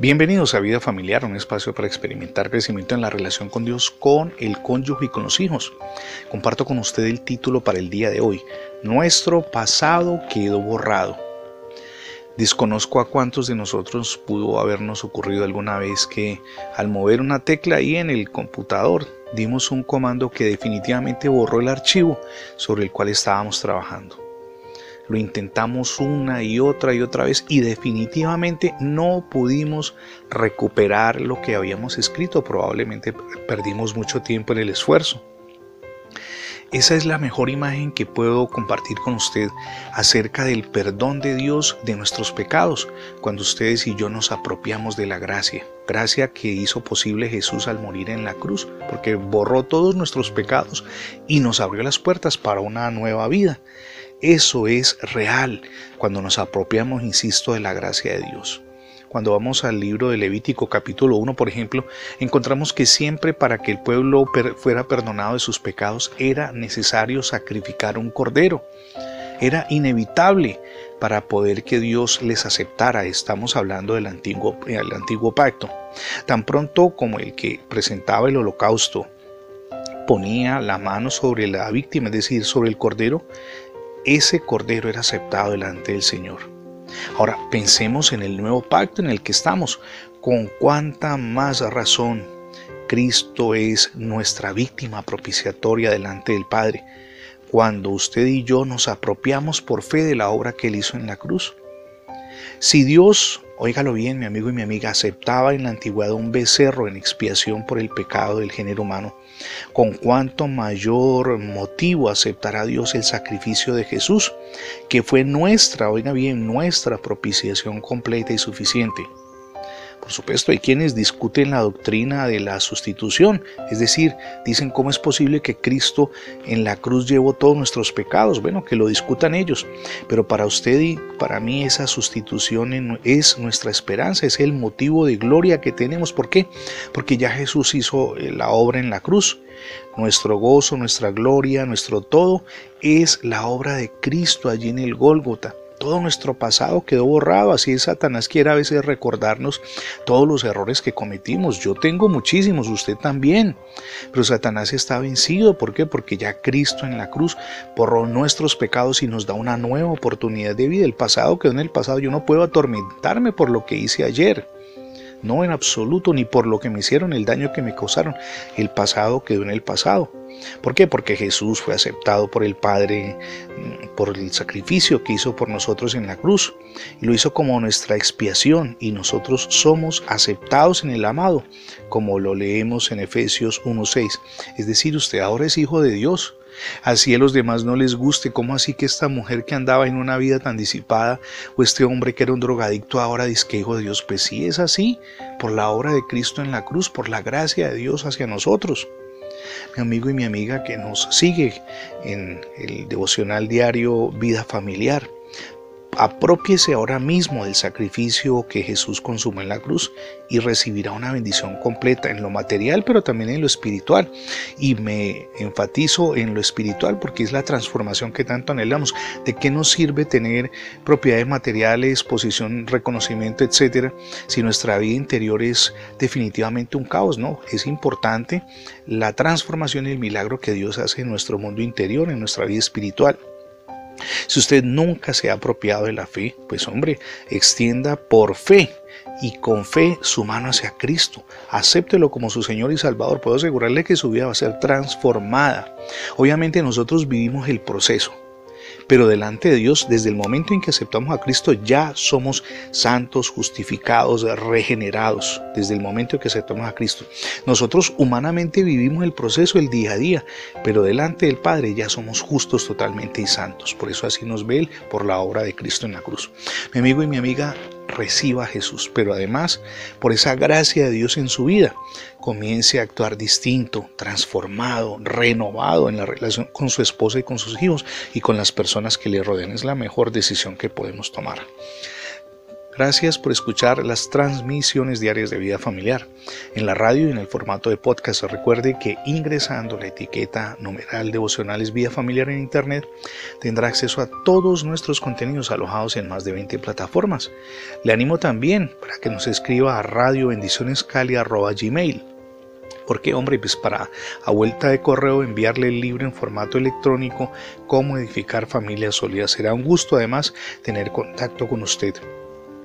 Bienvenidos a Vida Familiar, un espacio para experimentar crecimiento en la relación con Dios, con el cónyuge y con los hijos. Comparto con usted el título para el día de hoy, Nuestro pasado quedó borrado. Desconozco a cuántos de nosotros pudo habernos ocurrido alguna vez que al mover una tecla ahí en el computador dimos un comando que definitivamente borró el archivo sobre el cual estábamos trabajando. Lo intentamos una y otra y otra vez y definitivamente no pudimos recuperar lo que habíamos escrito. Probablemente perdimos mucho tiempo en el esfuerzo. Esa es la mejor imagen que puedo compartir con usted acerca del perdón de Dios de nuestros pecados, cuando ustedes y yo nos apropiamos de la gracia, gracia que hizo posible Jesús al morir en la cruz, porque borró todos nuestros pecados y nos abrió las puertas para una nueva vida. Eso es real cuando nos apropiamos, insisto, de la gracia de Dios. Cuando vamos al libro de Levítico capítulo 1, por ejemplo, encontramos que siempre para que el pueblo fuera perdonado de sus pecados era necesario sacrificar un cordero. Era inevitable para poder que Dios les aceptara. Estamos hablando del antiguo, del antiguo pacto. Tan pronto como el que presentaba el holocausto ponía la mano sobre la víctima, es decir, sobre el cordero, ese cordero era aceptado delante del Señor. Ahora pensemos en el nuevo pacto en el que estamos. Con cuánta más razón Cristo es nuestra víctima propiciatoria delante del Padre, cuando usted y yo nos apropiamos por fe de la obra que Él hizo en la cruz. Si Dios, óigalo bien, mi amigo y mi amiga, aceptaba en la antigüedad un becerro en expiación por el pecado del género humano, con cuánto mayor motivo aceptará Dios el sacrificio de Jesús, que fue nuestra, oiga bien, nuestra propiciación completa y suficiente. Por supuesto, hay quienes discuten la doctrina de la sustitución, es decir, dicen cómo es posible que Cristo en la cruz llevó todos nuestros pecados. Bueno, que lo discutan ellos, pero para usted y para mí esa sustitución es nuestra esperanza, es el motivo de gloria que tenemos. ¿Por qué? Porque ya Jesús hizo eh, la obra en la cruz. Nuestro gozo, nuestra gloria, nuestro todo es la obra de Cristo allí en el Gólgota. Todo nuestro pasado quedó borrado, así Satanás quiere a veces recordarnos todos los errores que cometimos. Yo tengo muchísimos, usted también. Pero Satanás está vencido, ¿por qué? Porque ya Cristo en la cruz borró nuestros pecados y nos da una nueva oportunidad de vida. El pasado quedó en el pasado, yo no puedo atormentarme por lo que hice ayer. No en absoluto, ni por lo que me hicieron, el daño que me causaron. El pasado quedó en el pasado. ¿Por qué? Porque Jesús fue aceptado por el Padre mm, por el sacrificio que hizo por nosotros en la cruz y lo hizo como nuestra expiación y nosotros somos aceptados en el amado, como lo leemos en Efesios 1.6. Es decir, usted ahora es hijo de Dios. Así a los demás no les guste, ¿cómo así que esta mujer que andaba en una vida tan disipada o este hombre que era un drogadicto ahora dice que hijo de Dios? Pues sí es así, por la obra de Cristo en la cruz, por la gracia de Dios hacia nosotros mi amigo y mi amiga que nos sigue en el devocional diario Vida Familiar. Apropiese ahora mismo del sacrificio que Jesús consumó en la cruz y recibirá una bendición completa en lo material, pero también en lo espiritual. Y me enfatizo en lo espiritual porque es la transformación que tanto anhelamos. ¿De qué nos sirve tener propiedades materiales, posición, reconocimiento, etcétera, si nuestra vida interior es definitivamente un caos? No, es importante la transformación y el milagro que Dios hace en nuestro mundo interior, en nuestra vida espiritual. Si usted nunca se ha apropiado de la fe, pues hombre, extienda por fe y con fe su mano hacia Cristo. Acéptelo como su Señor y Salvador. Puedo asegurarle que su vida va a ser transformada. Obviamente nosotros vivimos el proceso pero delante de Dios, desde el momento en que aceptamos a Cristo, ya somos santos, justificados, regenerados, desde el momento en que aceptamos a Cristo. Nosotros humanamente vivimos el proceso el día a día, pero delante del Padre ya somos justos totalmente y santos. Por eso así nos ve Él por la obra de Cristo en la cruz. Mi amigo y mi amiga, reciba a Jesús, pero además por esa gracia de Dios en su vida, comience a actuar distinto, transformado, renovado en la relación con su esposa y con sus hijos y con las personas que le rodean. Es la mejor decisión que podemos tomar. Gracias por escuchar las transmisiones diarias de vida familiar en la radio y en el formato de podcast. Recuerde que ingresando la etiqueta numeral devocionales vida familiar en internet tendrá acceso a todos nuestros contenidos alojados en más de 20 plataformas. Le animo también para que nos escriba a radiobendicionescali.gmail porque, hombre, pues para a vuelta de correo enviarle el libro en formato electrónico, Cómo edificar familias sólidas. Será un gusto además tener contacto con usted.